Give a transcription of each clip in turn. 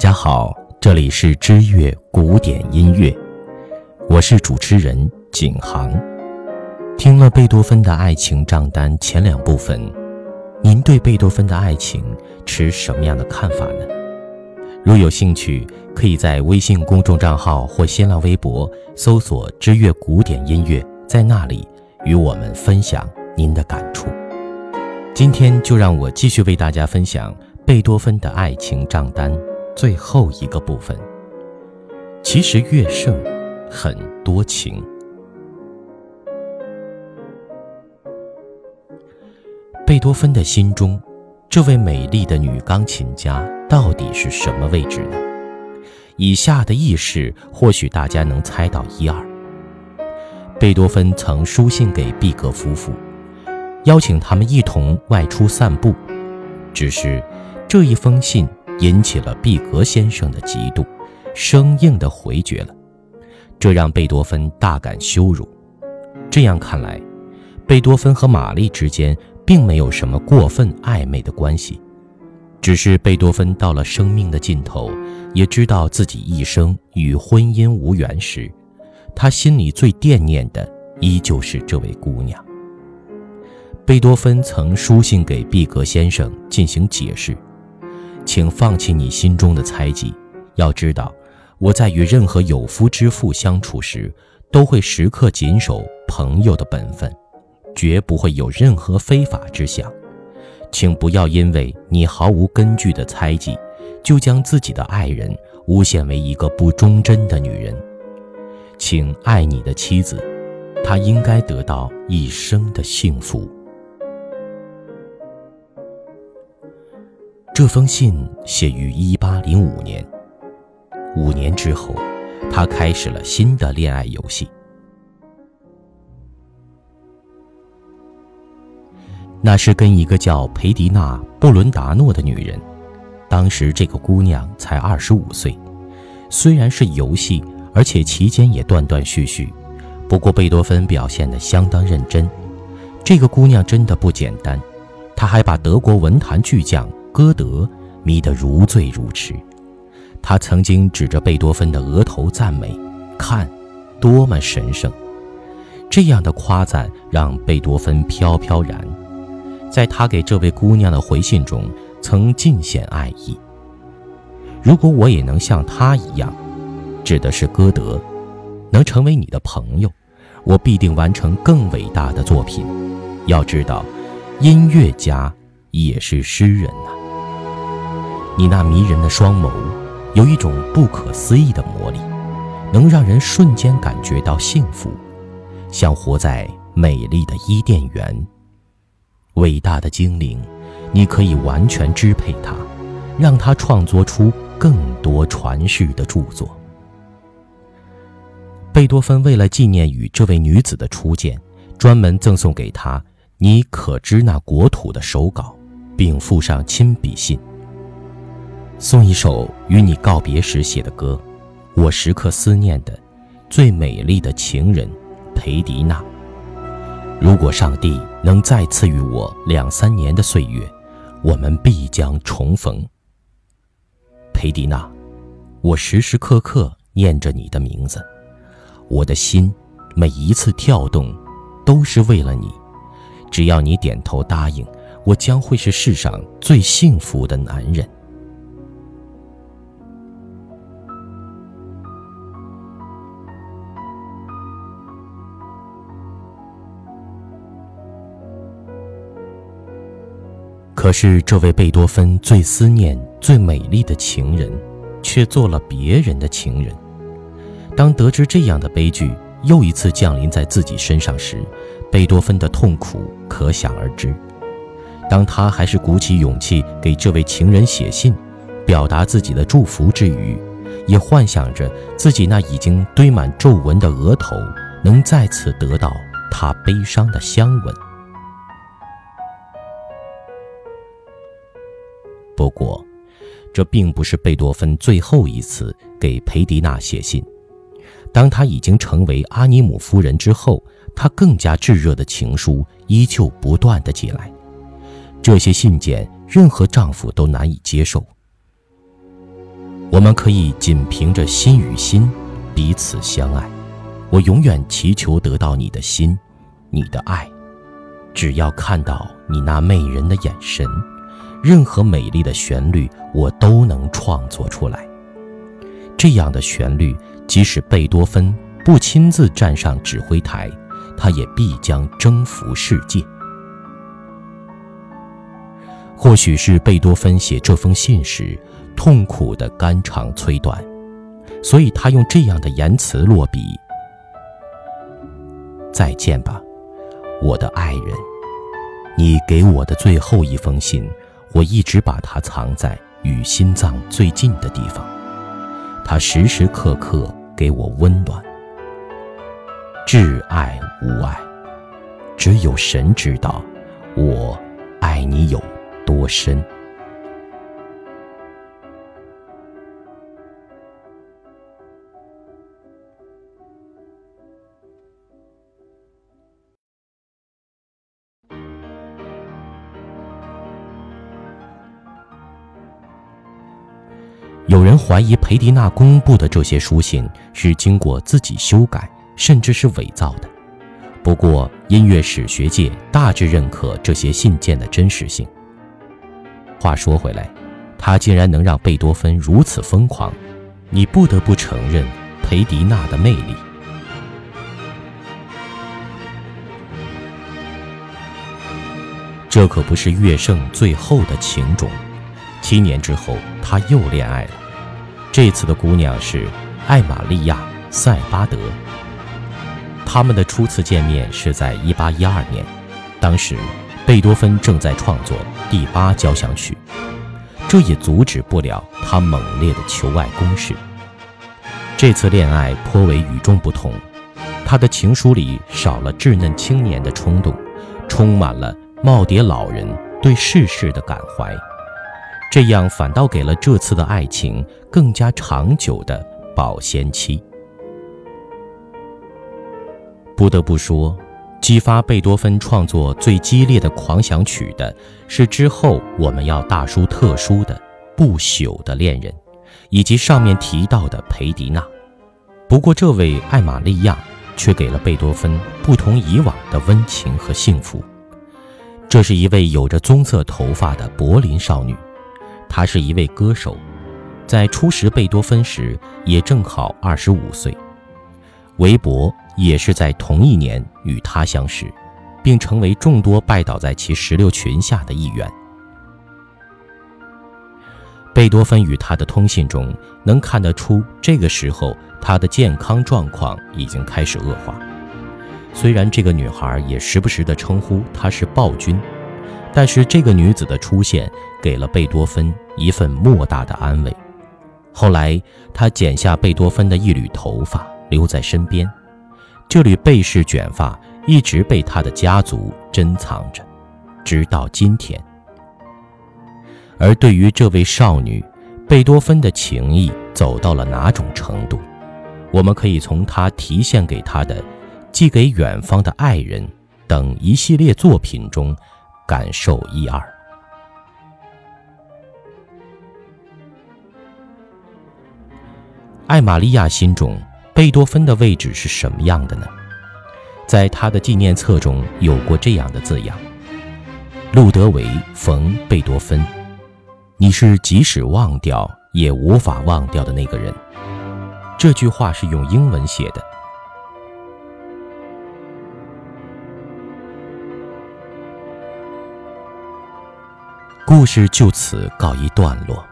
大家好，这里是知乐古典音乐，我是主持人景航。听了贝多芬的爱情账单前两部分，您对贝多芬的爱情持什么样的看法呢？如有兴趣，可以在微信公众账号或新浪微博搜索“知乐古典音乐”，在那里与我们分享您的感触。今天就让我继续为大家分享贝多芬的爱情账单。最后一个部分，其实乐圣很多情。贝多芬的心中，这位美丽的女钢琴家到底是什么位置呢？以下的轶事，或许大家能猜到一二。贝多芬曾书信给毕格夫妇，邀请他们一同外出散步，只是这一封信。引起了毕格先生的嫉妒，生硬地回绝了，这让贝多芬大感羞辱。这样看来，贝多芬和玛丽之间并没有什么过分暧昧的关系，只是贝多芬到了生命的尽头，也知道自己一生与婚姻无缘时，他心里最惦念的依旧是这位姑娘。贝多芬曾书信给毕格先生进行解释。请放弃你心中的猜忌。要知道，我在与任何有夫之妇相处时，都会时刻谨守朋友的本分，绝不会有任何非法之想。请不要因为你毫无根据的猜忌，就将自己的爱人诬陷为一个不忠贞的女人。请爱你的妻子，她应该得到一生的幸福。这封信写于一八零五年，五年之后，他开始了新的恋爱游戏。那是跟一个叫裴迪娜·布伦达诺的女人，当时这个姑娘才二十五岁。虽然是游戏，而且期间也断断续续，不过贝多芬表现得相当认真。这个姑娘真的不简单，她还把德国文坛巨匠。歌德迷得如醉如痴，他曾经指着贝多芬的额头赞美：“看，多么神圣！”这样的夸赞让贝多芬飘飘然。在他给这位姑娘的回信中，曾尽显爱意。如果我也能像他一样，指的是歌德，能成为你的朋友，我必定完成更伟大的作品。要知道，音乐家也是诗人呐。你那迷人的双眸，有一种不可思议的魔力，能让人瞬间感觉到幸福，像活在美丽的伊甸园。伟大的精灵，你可以完全支配它，让它创作出更多传世的著作。贝多芬为了纪念与这位女子的初见，专门赠送给她你可知那国土的手稿，并附上亲笔信。送一首与你告别时写的歌，我时刻思念的最美丽的情人，裴迪娜。如果上帝能再赐予我两三年的岁月，我们必将重逢。裴迪娜，我时时刻刻念着你的名字，我的心每一次跳动都是为了你。只要你点头答应，我将会是世上最幸福的男人。可是，这位贝多芬最思念、最美丽的情人，却做了别人的情人。当得知这样的悲剧又一次降临在自己身上时，贝多芬的痛苦可想而知。当他还是鼓起勇气给这位情人写信，表达自己的祝福之余，也幻想着自己那已经堆满皱纹的额头能再次得到他悲伤的香吻。不过，这并不是贝多芬最后一次给裴迪娜写信。当他已经成为阿尼姆夫人之后，他更加炙热的情书依旧不断的寄来。这些信件，任何丈夫都难以接受。我们可以仅凭着心与心彼此相爱。我永远祈求得到你的心，你的爱。只要看到你那媚人的眼神，任何美丽的旋律我都能创作出来。这样的旋律，即使贝多芬不亲自站上指挥台，他也必将征服世界。或许是贝多芬写这封信时痛苦的肝肠摧断，所以他用这样的言辞落笔：“再见吧，我的爱人。你给我的最后一封信，我一直把它藏在与心脏最近的地方，它时时刻刻给我温暖。挚爱无爱，只有神知道，我爱你有。”多深？有人怀疑裴迪娜公布的这些书信是经过自己修改，甚至是伪造的。不过，音乐史学界大致认可这些信件的真实性。话说回来，他竟然能让贝多芬如此疯狂，你不得不承认裴迪娜的魅力。这可不是乐圣最后的情种。七年之后，他又恋爱了。这次的姑娘是艾玛利亚·塞巴德。他们的初次见面是在1812年，当时。贝多芬正在创作第八交响曲，这也阻止不了他猛烈的求爱攻势。这次恋爱颇为与众不同，他的情书里少了稚嫩青年的冲动，充满了耄耋老人对世事的感怀，这样反倒给了这次的爱情更加长久的保鲜期。不得不说。激发贝多芬创作最激烈的狂想曲的是之后我们要大书特书的不朽的恋人，以及上面提到的裴迪娜。不过，这位艾玛利亚却给了贝多芬不同以往的温情和幸福。这是一位有着棕色头发的柏林少女，她是一位歌手，在初识贝多芬时也正好二十五岁。韦伯。也是在同一年与他相识，并成为众多拜倒在其石榴裙下的一员。贝多芬与他的通信中能看得出，这个时候他的健康状况已经开始恶化。虽然这个女孩也时不时地称呼他是暴君，但是这个女子的出现给了贝多芬一份莫大的安慰。后来，他剪下贝多芬的一缕头发留在身边。这缕贝氏卷发一直被他的家族珍藏着，直到今天。而对于这位少女，贝多芬的情谊走到了哪种程度，我们可以从他提献给他的《寄给远方的爱人》等一系列作品中感受一二。艾玛利亚心中。贝多芬的位置是什么样的呢？在他的纪念册中有过这样的字样：“路德维·冯·贝多芬，你是即使忘掉也无法忘掉的那个人。”这句话是用英文写的。故事就此告一段落。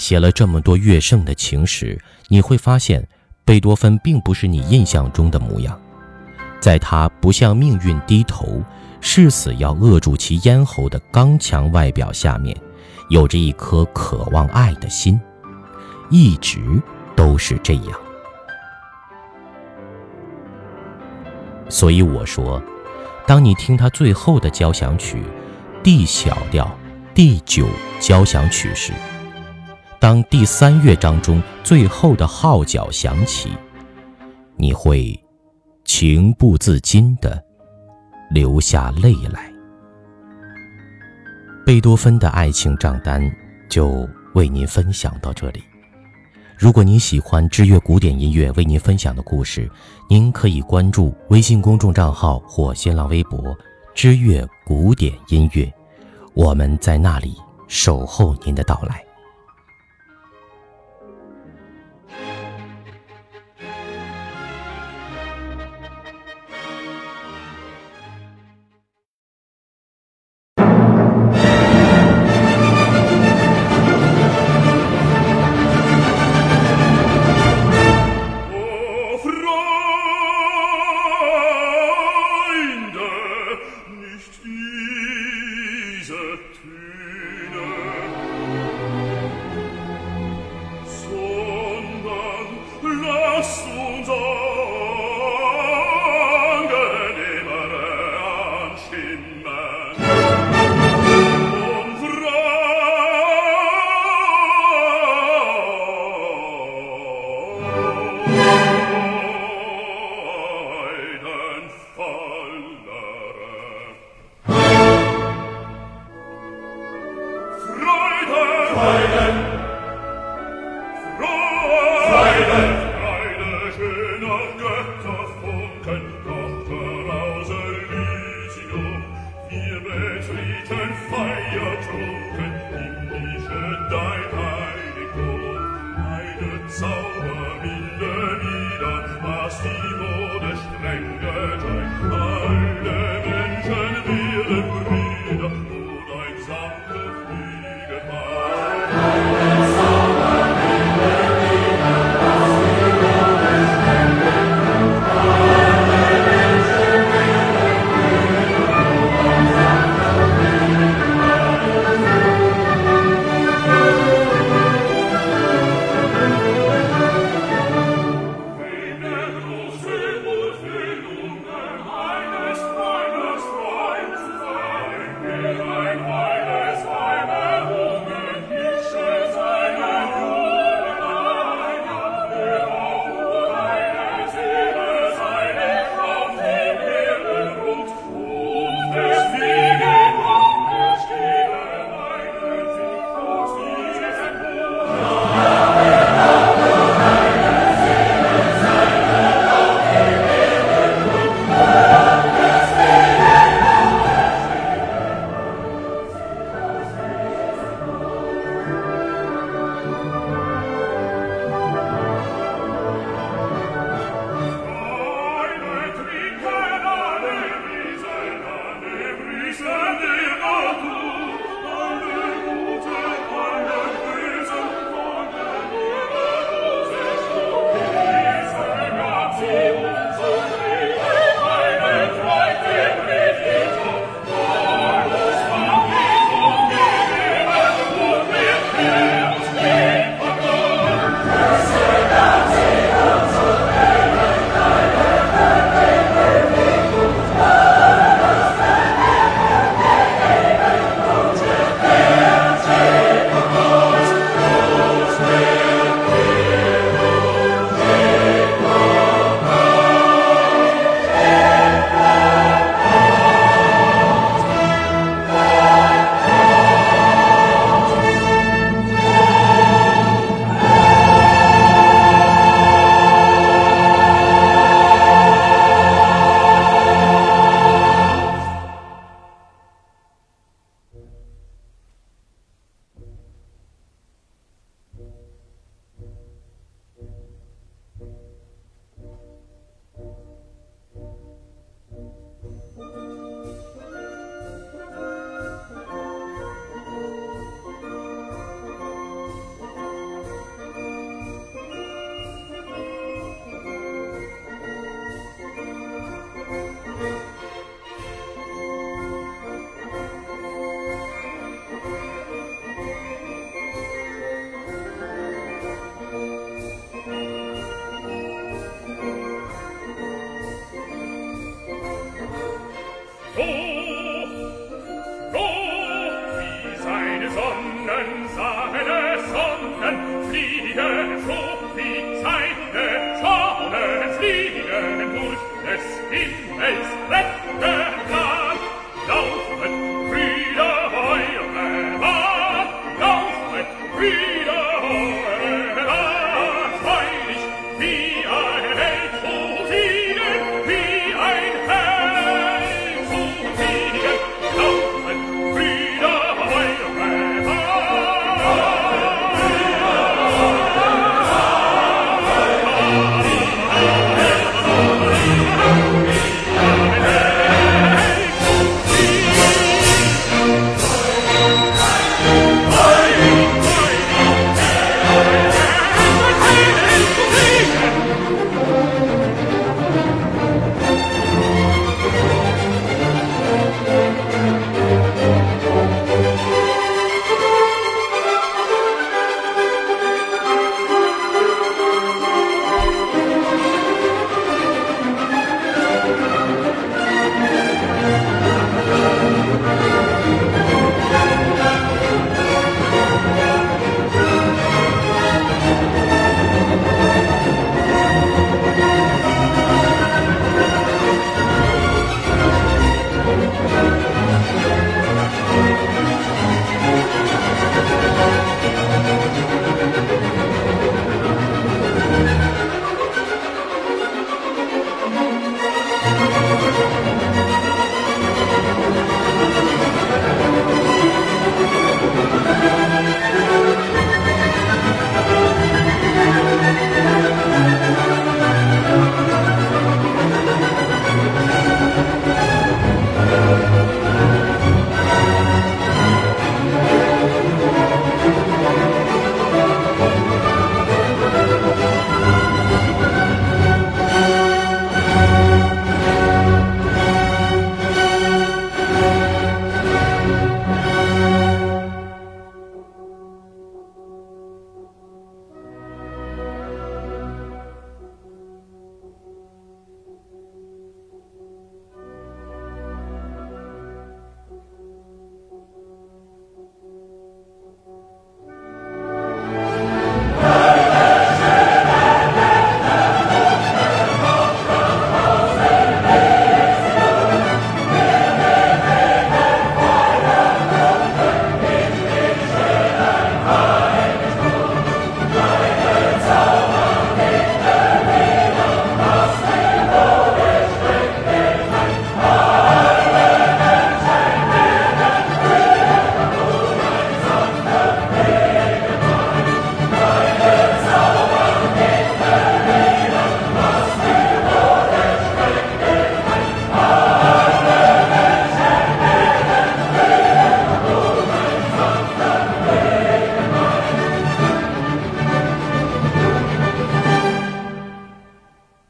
写了这么多乐圣的情史，你会发现。贝多芬并不是你印象中的模样，在他不向命运低头、誓死要扼住其咽喉的刚强外表下面，有着一颗渴望爱的心，一直都是这样。所以我说，当你听他最后的交响曲 D 小调第九交响曲时，当第三乐章中最后的号角响起，你会情不自禁地流下泪来。贝多芬的爱情账单就为您分享到这里。如果您喜欢知乐古典音乐为您分享的故事，您可以关注微信公众账号或新浪微博“知乐古典音乐”，我们在那里守候您的到来。Conan!